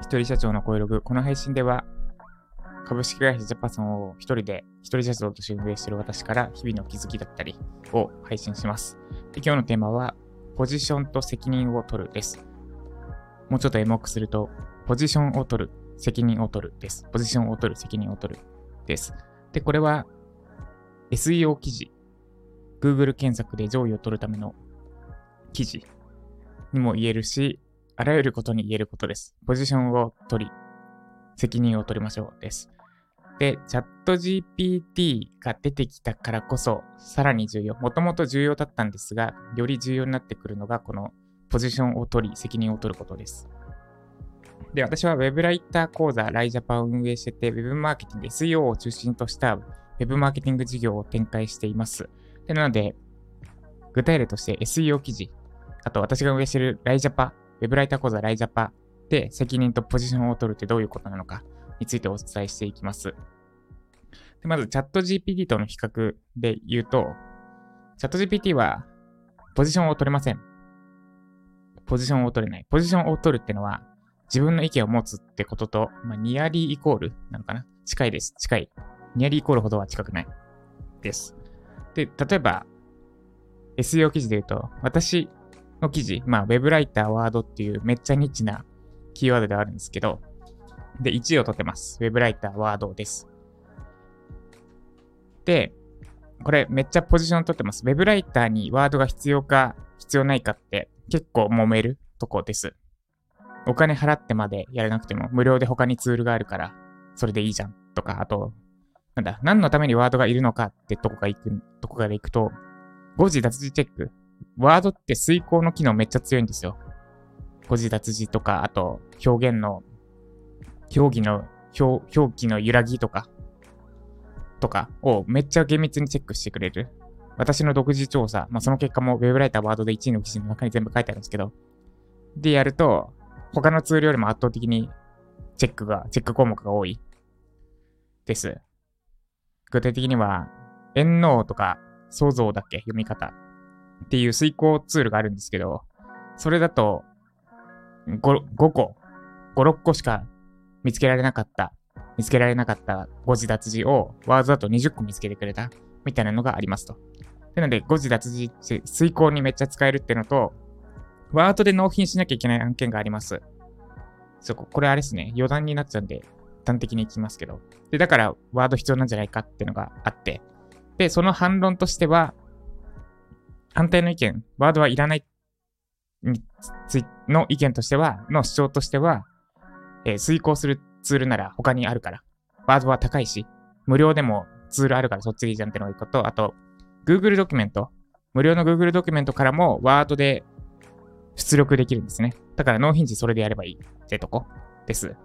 一人社長の声ログ。この配信では、株式会社ジャパソンを一人で、一人社長として運営している私から日々の気づきだったりを配信します。で今日のテーマは、ポジションと責任を取るです。もうちょっとエモくすると、ポジションを取る、責任を取るです。ポジションを取る、責任を取るです。で、これは SEO 記事、Google 検索で上位を取るための記事にも言えるし、あらゆることに言えることです。ポジションを取り、責任を取りましょうです。で、チャット GPT が出てきたからこそ、さらに重要。もともと重要だったんですが、より重要になってくるのが、このポジションを取り、責任を取ることです。で、私は Web ライター講座ライジャパンを運営してて、Web マーケティング、SEO を中心とした Web マーケティング事業を展開しています。でなので、具体例として SEO 記事、あと私が運営しているライジャパ Web ライター講座ライジャパで責任とポジションを取るってどういうことなのかについてお伝えしていきます。でまず、チャット GPT との比較で言うと、チャット GPT はポジションを取れません。ポジションを取れない。ポジションを取るってのは、自分の意見を持つってことと、まあ、ニアリーイコールなのかな近いです。近い。ニアリーイコールほどは近くない。です。で、例えば、SEO 記事で言うと、私の記事、まあ、ウェブライター、ワードっていうめっちゃニッチなキーワードではあるんですけど、で、1位を取ってます。ウェブライター、ワードです。で、これめっちゃポジション取ってます。ウェブライターにワードが必要か必要ないかって結構揉めるとこです。お金払ってまでやらなくても無料で他にツールがあるからそれでいいじゃんとか、あと、なんだ、何のためにワードがいるのかってとこが行く、とこから行くと、誤字脱字チェックワードって遂行の機能めっちゃ強いんですよ。誤字脱字とか、あと表現の、表記の、表表記の揺らぎとか、とかをめっちゃ厳密にチェックしてくれる。私の独自調査、まあ、その結果も Web ライターワードで1位の記事の中に全部書いてあるんですけど、でやると、他のツールよりも圧倒的にチェックが、チェック項目が多いです。具体的には、円脳とか想像だっけ？読み方っていう遂行ツールがあるんですけど、それだと5、5個、5、6個しか見つけられなかった、見つけられなかった誤字脱字をワードだと20個見つけてくれたみたいなのがありますと。なので、誤字脱字、遂行にめっちゃ使えるってのと、ワードで納品しなきゃいけない案件があります。そこ、これあれですね。余談になっちゃうんで、端的に言きますけど。で、だから、ワード必要なんじゃないかっていうのがあって。で、その反論としては、反対の意見、ワードはいらないの意見としては、の主張としては、えー、遂行するツールなら他にあるから。ワードは高いし、無料でもツールあるからそっちでいいじゃんってのがいいこと、あと、Google ドキュメント。無料の Google ドキュメントからもワードで出力できるんですね。だから納品時それでやればいいってとこです。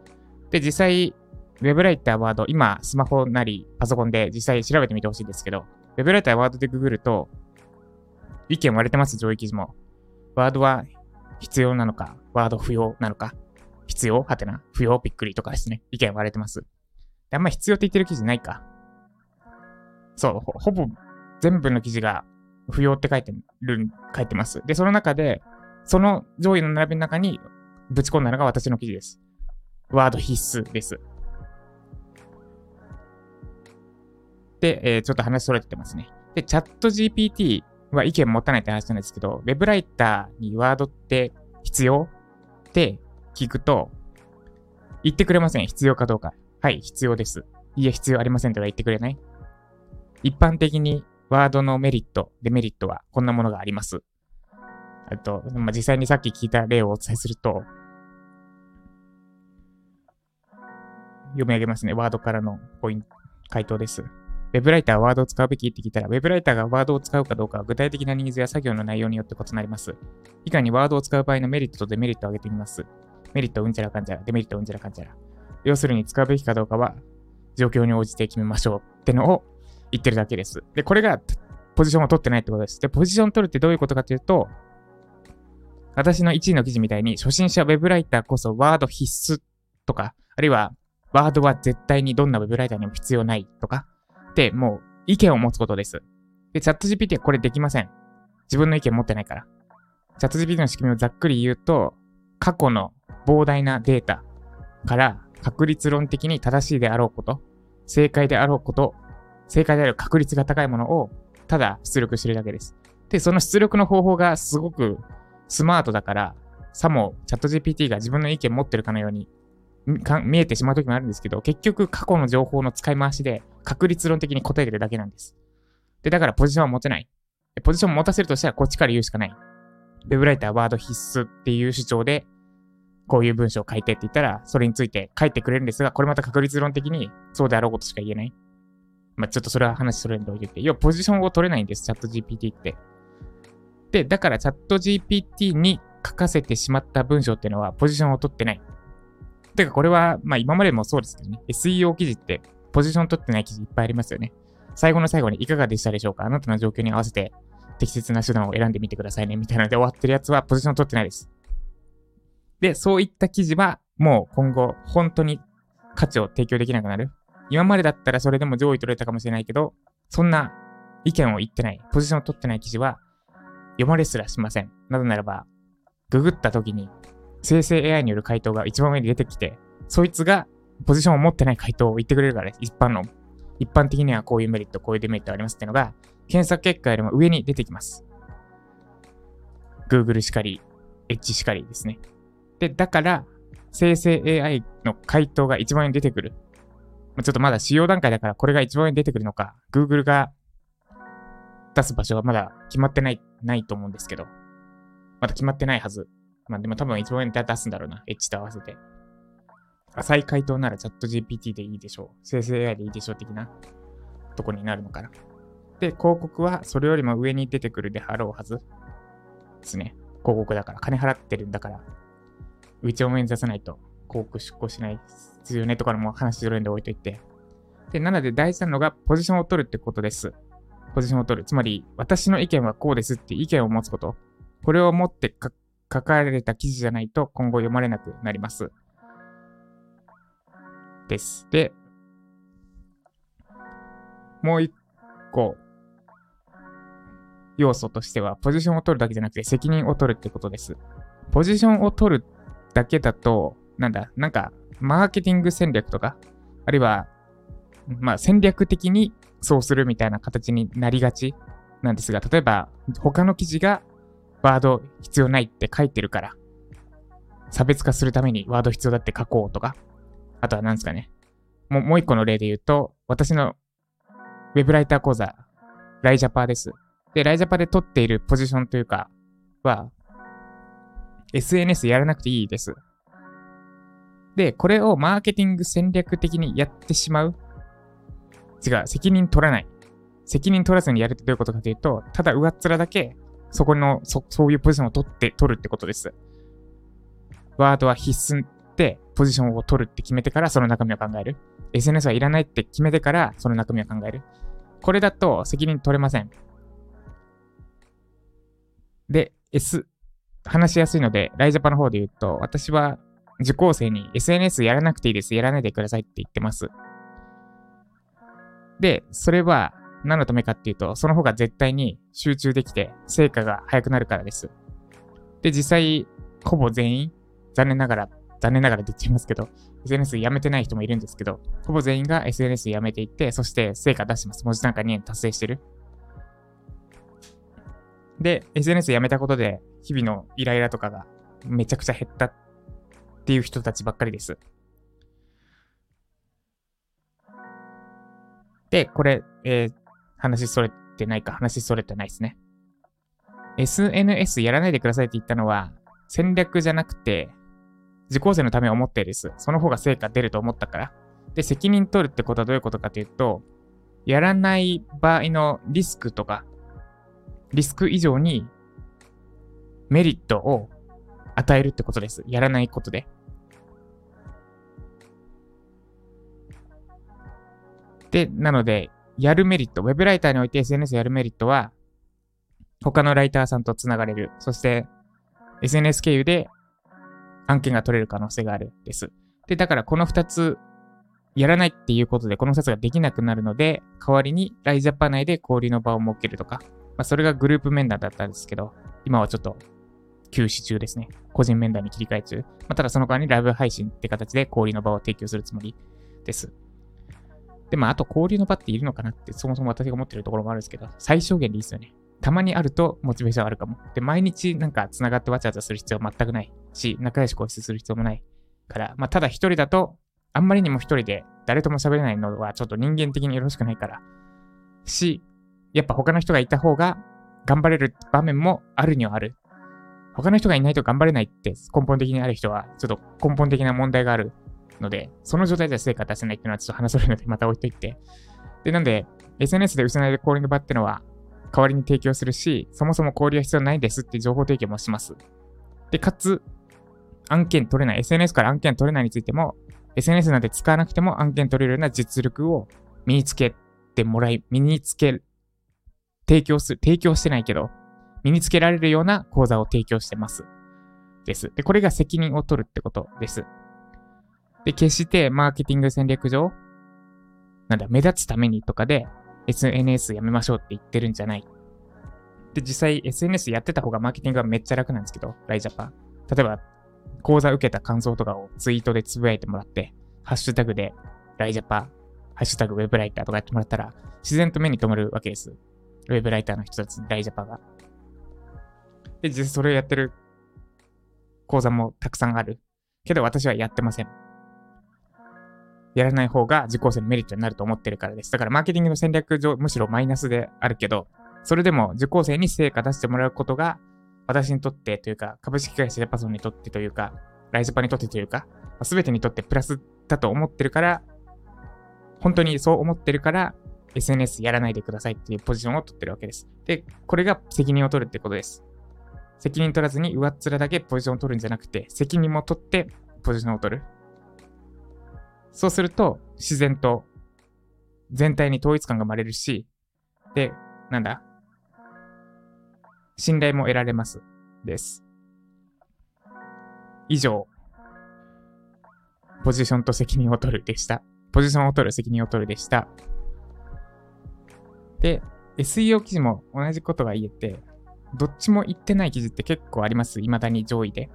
で、実際、ウェブライターワード、今、スマホなりパソコンで実際調べてみてほしいんですけど、ウェブライターワードでググると、意見割れてます、上位記事も。ワードは必要なのか、ワード不要なのか、必要？はてな、不要？びっくりとかですね。意見割れてます。であんま必要って言ってる記事ないか。そう、ほぼ全部の記事が不要って書いてる、書いてます。で、その中で、その上位の並びの中にぶち込んだのが私の記事です。ワード必須です。で、えー、ちょっと話それてますね。で、チャット GPT は意見持たないって話なんですけど、ウェブライターにワードって必要って聞くと、言ってくれません。必要かどうか。はい、必要です。いえ、必要ありませんとは言ってくれない一般的にワードのメリット、デメリットはこんなものがあります。あと、まあ、実際にさっき聞いた例をお伝えすると、読み上げますね。ワードからのポイント、回答です。ウェブライターはワードを使うべきって聞いたら、ウェブライターがワードを使うかどうかは具体的なニーズや作業の内容によって異なります。以下にワードを使う場合のメリットとデメリットを挙げてみます。メリットうんちゃらかんちゃら、デメリットうんちゃらかんちゃら。要するに使うべきかどうかは状況に応じて決めましょうってのを言ってるだけです。で、これがポジションを取ってないってことです。で、ポジションを取るってどういうことかというと、私の1位の記事みたいに初心者ウェブライターこそワード必須とか、あるいはワードは絶対にどんなウェブライターにも必要ないとか、ってもう意見を持つことです。で、チャット GPT はこれできません。自分の意見持ってないから。チャット GPT の仕組みをざっくり言うと、過去の膨大なデータから確率論的に正しいであろうこと、正解であろうこと、正解である確率が高いものをただ出力してるだけです。で、その出力の方法がすごくスマートだから、さもチャット GPT が自分の意見持ってるかのように見えてしまう時もあるんですけど、結局過去の情報の使い回しで確率論的に答えてるだけなんです。で、だからポジションは持てない。ポジションを持たせるとしたらこっちから言うしかない。ウェブライターワード必須っていう主張で、こういう文章を書いてって言ったら、それについて書いてくれるんですが、これまた確率論的にそうであろうことしか言えない。まあ、ちょっとそれは話それにおいて、要はポジションを取れないんです、チャット GPT って。で、だからチャット GPT に書かせてしまった文章っていうのはポジションを取ってない。てかこれは、まあ今までもそうですけどね、SEO 記事ってポジション取ってない記事いっぱいありますよね。最後の最後にいかがでしたでしょうか？あなたの状況に合わせて適切な手段を選んでみてくださいね。みたいなので終わってるやつはポジション取ってないです。で、そういった記事はもう今後本当に価値を提供できなくなる。今までだったらそれでも上位取れたかもしれないけど、そんな意見を言ってない、ポジションを取ってない記事は読まれすらしません。なぜならば、ググった時に生成 AI による回答が一番上に出てきて、そいつがポジションを持ってない回答を言ってくれるからです。一般の。一般的にはこういうメリット、こういうデメリットありますっていうのが、検索結果よりも上に出てきます。Google しかり、Edge しかりですね。で、だから、生成 AI の回答が一番上に出てくる。ちょっとまだ使用段階だからこれが一番上に出てくるのか、Google が出す場所はまだ決まってない、ないと思うんですけど、まだ決まってないはず。まあでも多分一番上に出すんだろうな。H と合わせて。浅い回答ならチャット GPT でいいでしょう。生成 AI でいいでしょう的なとこになるのかな。で、広告はそれよりも上に出てくるであろうはずですね。広告だから。金払ってるんだから。内を面さないと広告出稿しないですよねとかのも話するんで置いといて。で、なので大事なのがポジションを取るってことです。ポジションを取る。つまり、私の意見はこうですって意見を持つこと。これを持って書かれた記事じゃないと今後読まれなくなります。です。で、もう一個、要素としては、ポジションを取るだけじゃなくて責任を取るってことです。ポジションを取るだけだと、なんだ、なんか、マーケティング戦略とか、あるいは、まあ戦略的にそうするみたいな形になりがちなんですが、例えば、他の記事がワード必要ないって書いてるから、差別化するためにワード必要だって書こうとか、あとは何ですかね。もうもう一個の例で言うと、私のウェブライター講座、ライジャパーです。で、ライジャパで取っているポジションというか、は、SNS やらなくていいです。で、これをマーケティング戦略的にやってしまう違う、責任取らない。責任取らずにやるってどういうことかというと、ただ上っ面だけ、そこの、そ、そういうポジションを取って、取るってことです。ワードは必須ってポジションを取るって決めてからその中身を考える。SNS はいらないって決めてからその中身を考える。これだと責任取れません。で、S、話しやすいので、ライジャパの方で言うと、私は受講生に SNS やらなくていいです。やらないでくださいって言ってます。で、それは何のためかっていうと、その方が絶対に集中できて成果が早くなるからです。で、実際、ほぼ全員、残念ながら残念ながらって言っちゃいますけど、SNS やめてない人もいるんですけど、ほぼ全員が SNS やめていって、そして成果出してます。文字単価2円達成してる。で、SNS やめたことで、日々のイライラとかがめちゃくちゃ減ったっていう人たちばっかりです。で、これ、えー、話それてないか、話それてないですね。SNS やらないでくださいって言ったのは、戦略じゃなくて、受講生のためを思ってです。その方が成果出ると思ったから。で、責任取るってことはどういうことかというと、やらない場合のリスクとか、リスク以上にメリットを与えるってことです。やらないことで。で、なので、やるメリット、ウェブライターにおいて SNS やるメリットは、他のライターさんとつながれる。そして、SNS 経由で案件が取れる可能性があるです。で、だからこの2つやらないっていうことで、この2つができなくなるので、代わりにライジャパ内で交流の場を設けるとか、まあ、それがグループ面談だったんですけど、今はちょっと休止中ですね。個人面談に切り替え中。まあ、ただその代わりにライブ配信って形で交流の場を提供するつもりです。で、まあ、あと交流の場っているのかなって、そもそも私が思ってるところもあるんですけど、最小限でいいですよね。たまにあるとモチベーションあるかも。で、毎日なんか繋がってわちゃわちゃする必要は全くないし、仲良し個室する必要もないから、まあ、ただ一人だと、あんまりにも一人で誰とも喋れないのはちょっと人間的によろしくないから、し、やっぱ他の人がいた方が頑張れる場面もあるにはある。他の人がいないと頑張れないって根本的にある人は、ちょっと根本的な問題があるので、その状態では成果出せないっていうのはちょっと話せるので、また置いといて。で、なんで、SNS で失いでコーリング場ってのは、代わりに提供するし、そもそも交流は必要ないですって情報提供もします。で、かつ、案件取れない、SNS から案件取れないについても、SNS なんて使わなくても案件取れるような実力を身につけてもらい、身につけ、提供する、提供してないけど、身につけられるような講座を提供してます。です。で、これが責任を取るってことです。で、決してマーケティング戦略上、なんだ、目立つためにとかで SNS やめましょうって言ってるんじゃない。で、実際 SNS やってた方がマーケティングはめっちゃ楽なんですけど、ライジャパン。例えば、講座受けた感想とかをツイートでつぶやいてもらって、ハッシュタグでライジャパ、ハッシュタグウェブライターとかやってもらったら、自然と目に留まるわけです。ウェブライターの人たち、ライジャパが。で、実際それをやってる講座もたくさんある。けど私はやってません。やらない方が受講生のメリットになると思ってるからです。だからマーケティングの戦略上、むしろマイナスであるけど、それでも受講生に成果出してもらうことが、私にとってというか、株式会社ジャパソンにとってというか、ライズパにとってというか、すべてにとってプラスだと思ってるから、本当にそう思ってるから、SNS やらないでくださいっていうポジションを取ってるわけです。で、これが責任を取るってことです。責任取らずに上っ面だけポジションを取るんじゃなくて、責任も取ってポジションを取る。そうすると、自然と全体に統一感が生まれるし、で、なんだ信頼も得られます。です。以上、ポジションと責任を取るでした。ポジションを取る、責任を取るでした。で、SEO 記事も同じことが言えて、どっちも言ってない記事って結構あります。未だに上位で。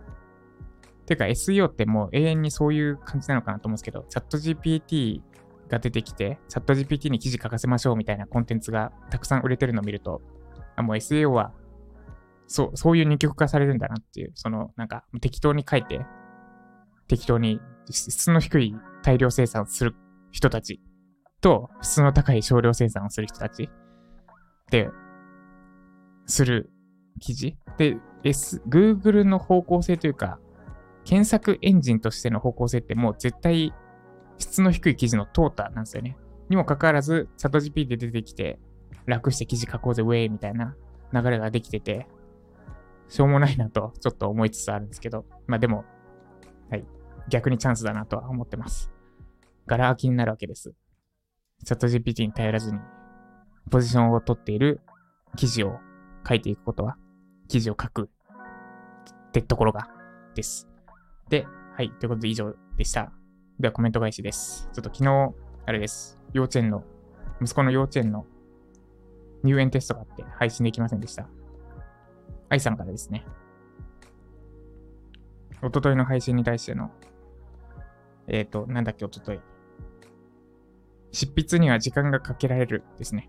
ていうか SEO ってもう永遠にそういう感じなのかなと思うんですけど、チャット GPT が出てきて、チャット GPT に記事書かせましょうみたいなコンテンツがたくさん売れてるのを見ると、あもう SEO は、そう、そういう二極化されるんだなっていう、その、なんか適当に書いて、適当に質の低い大量生産する人たちと、質の高い少量生産をする人たち。で、する記事。で、S、Google の方向性というか、検索エンジンとしての方向性ってもう絶対質の低い記事の淘汰なんですよね。にもかかわらず、チャット GP で出てきて、楽して記事書こうぜ、ウェイみたいな流れができてて、しょうもないなとちょっと思いつつあるんですけど、まあでも、はい、逆にチャンスだなとは思ってます。ガラ空きになるわけです。チャット GPT に頼らずに、ポジションを取っている記事を書いていくことは、記事を書くってところがです。で、はい。ということで以上でした。ではコメント返しです。ちょっと昨日、あれです。幼稚園の、息子の幼稚園の入園テストがあって配信できませんでした。愛さんからですね。おとといの配信に対しての、えっ、ー、と、なんだっけ、おととい。執筆には時間がかけられるですね。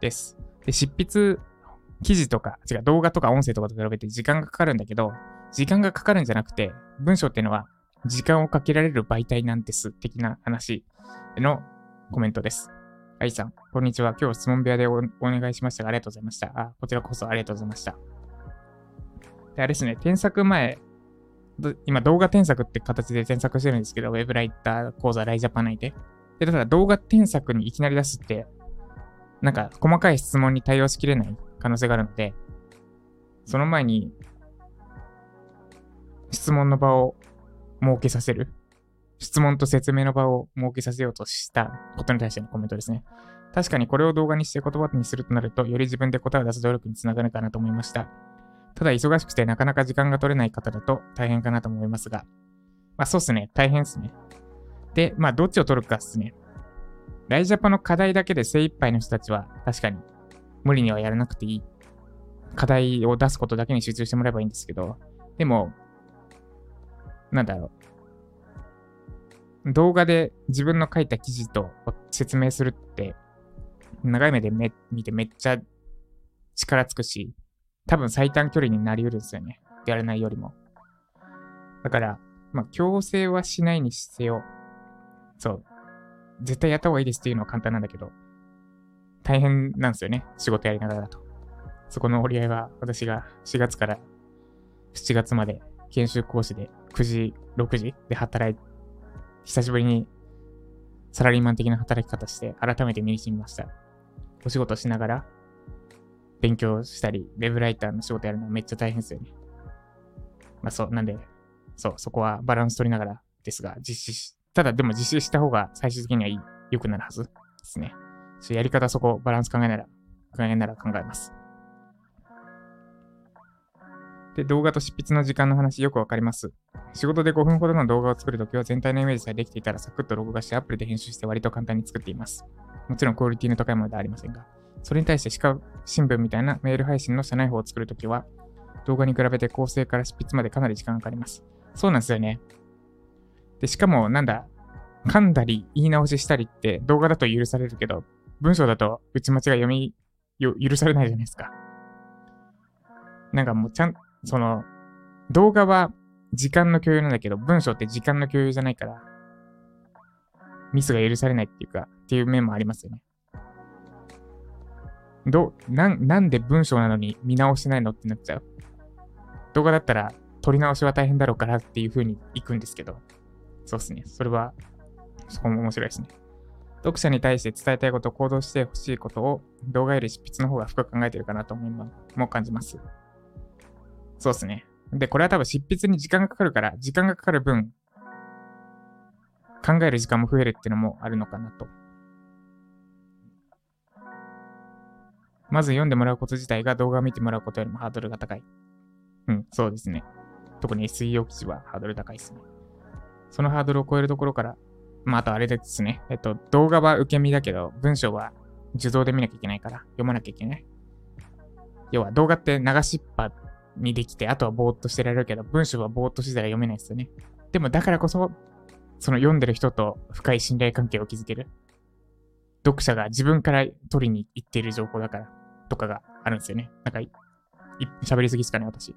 です。で、執筆、記事とか、違う、動画とか音声とかと比べて時間がかかるんだけど、時間がかかるんじゃなくて、文章っていうのは時間をかけられる媒体なんです、的な話のコメントです。愛さん、こんにちは。今日質問部屋でお願いしましたが、ありがとうございました。あ、こちらこそありがとうございました。で、あれですね、添削前、今動画添削って形で添削してるんですけど、ウェブライター講座ライジャパン内で。で、ただ動画添削にいきなり出すって、なんか細かい質問に対応しきれない可能性があるので、その前に質問の場を設けさせる。質問と説明の場を設けさせようとしたことに対してのコメントですね。確かにこれを動画にして言葉にするとなると、より自分で答えを出す努力につながるかなと思いました。ただ忙しくてなかなか時間が取れない方だと大変かなと思いますが。まあそうっすね。大変っすね。で、まあどっちを取るかっすね。ライジャパの課題だけで精一杯の人たちは確かに無理にはやらなくていい課題を出すことだけに集中してもらえばいいんですけど、でも、なんだろう。動画で自分の書いた記事と説明するって、長い目でめ見てめっちゃ力つくし、多分最短距離になり得るんですよね。やらないよりも。だから、まあ、強制はしないにせよ、そう、絶対やった方がいいですっていうのは簡単なんだけど、大変なんですよね。仕事やりながらだと。そこの折り合いは私が4月から7月まで研修講師で9時、6時で働い、久しぶりにサラリーマン的な働き方して改めて身に染みました。お仕事しながら勉強したり、ウェブライターの仕事やるのはめっちゃ大変ですよね。まあそう、なんで、そう、そこはバランス取りながらですが、実施し、ただでも実施した方が最終的には良くなるはずですね。やり方そこ、バランス考えなら、考えなら考えます。で、動画と執筆の時間の話よくわかります。仕事で5分ほどの動画を作るときは全体のイメージさえできていたらサクッと録画してアプリで編集して割と簡単に作っています。もちろんクオリティの高いものではありませんが。それに対して視覚新聞みたいなメール配信の社内法を作るときは動画に比べて構成から執筆までかなり時間がかかります。そうなんですよね。で、しかもなんだ、噛んだり言い直ししたりって動画だと許されるけど、文章だと打ち間違い読み、許されないじゃないですか。なんかもうちゃん、その、動画は時間の共有なんだけど、文章って時間の共有じゃないから、ミスが許されないっていうか、っていう面もありますよね。ど、な、なんで文章なのに見直してないのってなっちゃう。動画だったら撮り直しは大変だろうからっていう風に行くんですけど、そうっすね。それは、そこも面白いですね。読者に対して伝えたいこと、行動してほしいことを動画より執筆の方が深く考えてるかなと思いも感じます。そうっすね。で、これは多分執筆に時間がかかるから、時間がかかる分、考える時間も増えるっていうのもあるのかなと。まず読んでもらうこと自体が動画を見てもらうことよりもハードルが高い。うん、そうですね。特に SEO 記事はハードル高いですね。そのハードルを超えるところから、まあ、あとあれですね。えっと、動画は受け身だけど、文章は受動で見なきゃいけないから、読まなきゃいけない。要は動画って流しっぱにできて、あとはぼーっとしてられるけど、文章はぼーっとしてたら読めないですよね。でもだからこそ、その読んでる人と深い信頼関係を築ける。読者が自分から取りに行っている情報だから、とかがあるんですよね。なんか、喋りすぎですかね、私。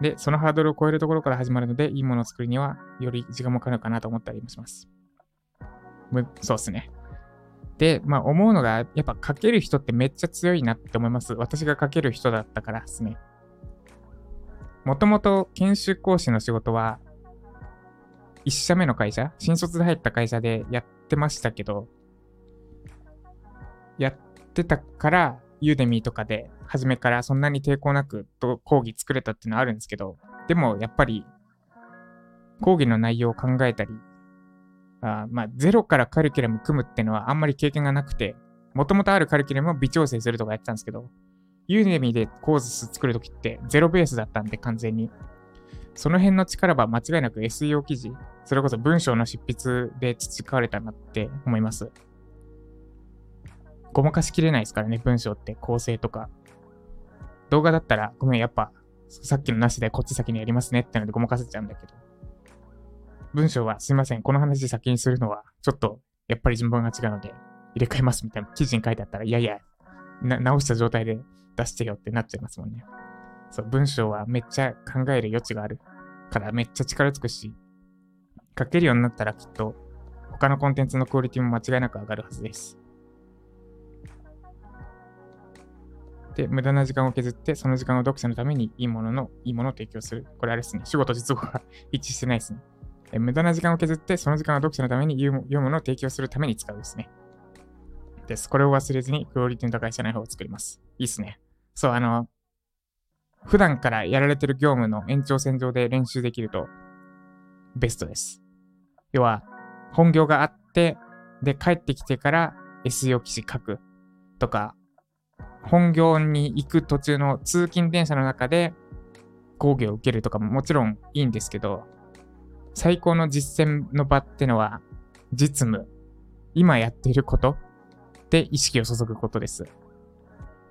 で、そのハードルを超えるところから始まるので、いいものを作るには、より時間もかかるかなと思ったりもします。そうですね。で、まあ思うのが、やっぱ書ける人ってめっちゃ強いなって思います。私が書ける人だったからですね。もともと研修講師の仕事は、1社目の会社、新卒で入った会社でやってましたけど、やってたから、ユーデミーとかで初めからそんなに抵抗なく講義作れたっていうのはあるんですけど、でもやっぱり講義の内容を考えたり、あまあ、ゼロからカリキュラム組むっていうのはあんまり経験がなくて、もともとあるカリキュラムを微調整するとかやってたんですけど、ユーデミでコース作るときってゼロベースだったんで完全に。その辺の力は間違いなく SEO 記事、それこそ文章の執筆で培われたなって思います。ごまかしきれないですからね、文章って構成とか。動画だったら、ごめん、やっぱ、さっきのなしでこっち先にやりますねってのでごまかせちゃうんだけど。文章はすいません、この話先にするのは、ちょっと、やっぱり順番が違うので、入れ替えますみたいな記事に書いてあったら、いやいや、直した状態で出してよってなっちゃいますもんね。そう、文章はめっちゃ考える余地があるからめっちゃ力つくし、書けるようになったらきっと他のコンテンツのクオリティも間違いなく上がるはずです。で、無駄な時間を削って、その時間を読者のためにいいものの、いいものを提供する。これあれですね。仕事実語が 一致してないですね。え無駄な時間を削って、その時間を読者のために読むものを提供するために使うですね。です。これを忘れずに、クオリティの高い社内法を作ります。いいっすね。そう、あの、普段からやられてる業務の延長線上で練習できると、ベストです。要は、本業があって、で、帰ってきてから SEO 記事書くとか、本業に行く途中の通勤電車の中で講義を受けるとかももちろんいいんですけど、最高の実践の場ってのは、実務、今やっていることで意識を注ぐことです。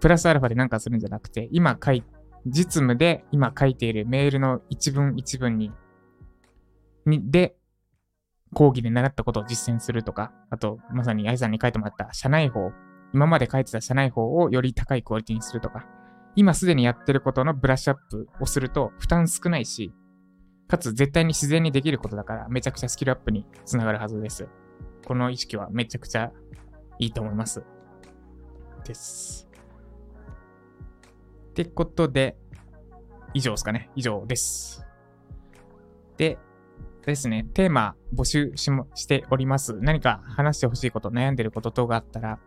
プラスアルファで何かするんじゃなくて、今書い、実務で今書いているメールの一文一文に、に、で、講義で習ったことを実践するとか、あと、まさに愛さんに書いてもらった社内法、今まで書いてた社内法をより高いクオリティにするとか、今すでにやってることのブラッシュアップをすると負担少ないし、かつ絶対に自然にできることだからめちゃくちゃスキルアップにつながるはずです。この意識はめちゃくちゃいいと思います。です。ってことで、以上ですかね。以上です。で、ですね、テーマ募集しもしております。何か話してほしいこと、悩んでること等があったら、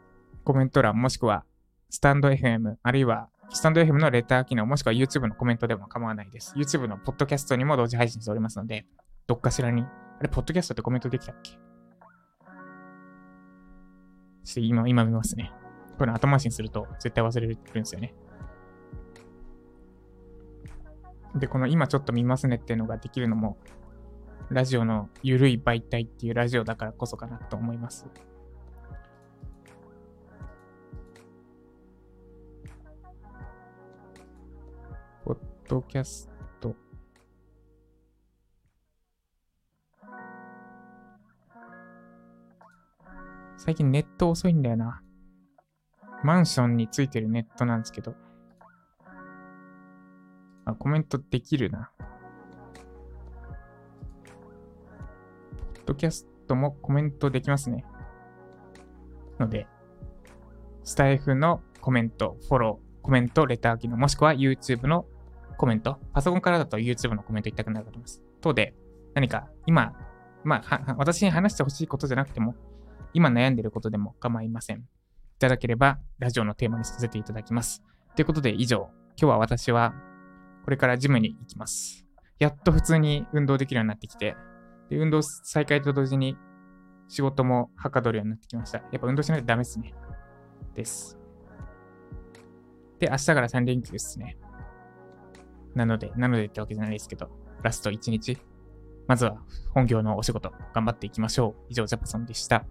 コメント欄もしくはスタンド FM、あるいはスタンド FM のレター機能、もしくは YouTube のコメントでも構わないです。YouTube のポッドキャストにも同時配信しておりますので、どっかしらに、あれ、ポッドキャストってコメントできたっけ？ちょっと今、今見ますね。これ後回しにすると絶対忘れるんですよね。で、この今ちょっと見ますねっていうのができるのも、ラジオの緩い媒体っていうラジオだからこそかなと思います。ドキャスト。最近ネット遅いんだよな。マンションについてるネットなんですけど。あ、コメントできるな。ポッドキャストもコメントできますね。ので、スタイフのコメント、フォロー、コメント、レター機能、もしくは YouTube のコメント、パソコンからだと YouTube のコメント言いたくなると思います。等で、何か今、まあ、私に話してほしいことじゃなくても、今悩んでることでも構いません。いただければ、ラジオのテーマにさせていただきます。ということで、以上、今日は私は、これからジムに行きます。やっと普通に運動できるようになってきて、で運動再開と同時に仕事もはかどるようになってきました。やっぱ運動しないとダメですね。です。で、明日から3連休ですね。なので、なのでってわけじゃないですけど、ラスト1日、まずは本業のお仕事頑張っていきましょう。以上、ジャパソンでした。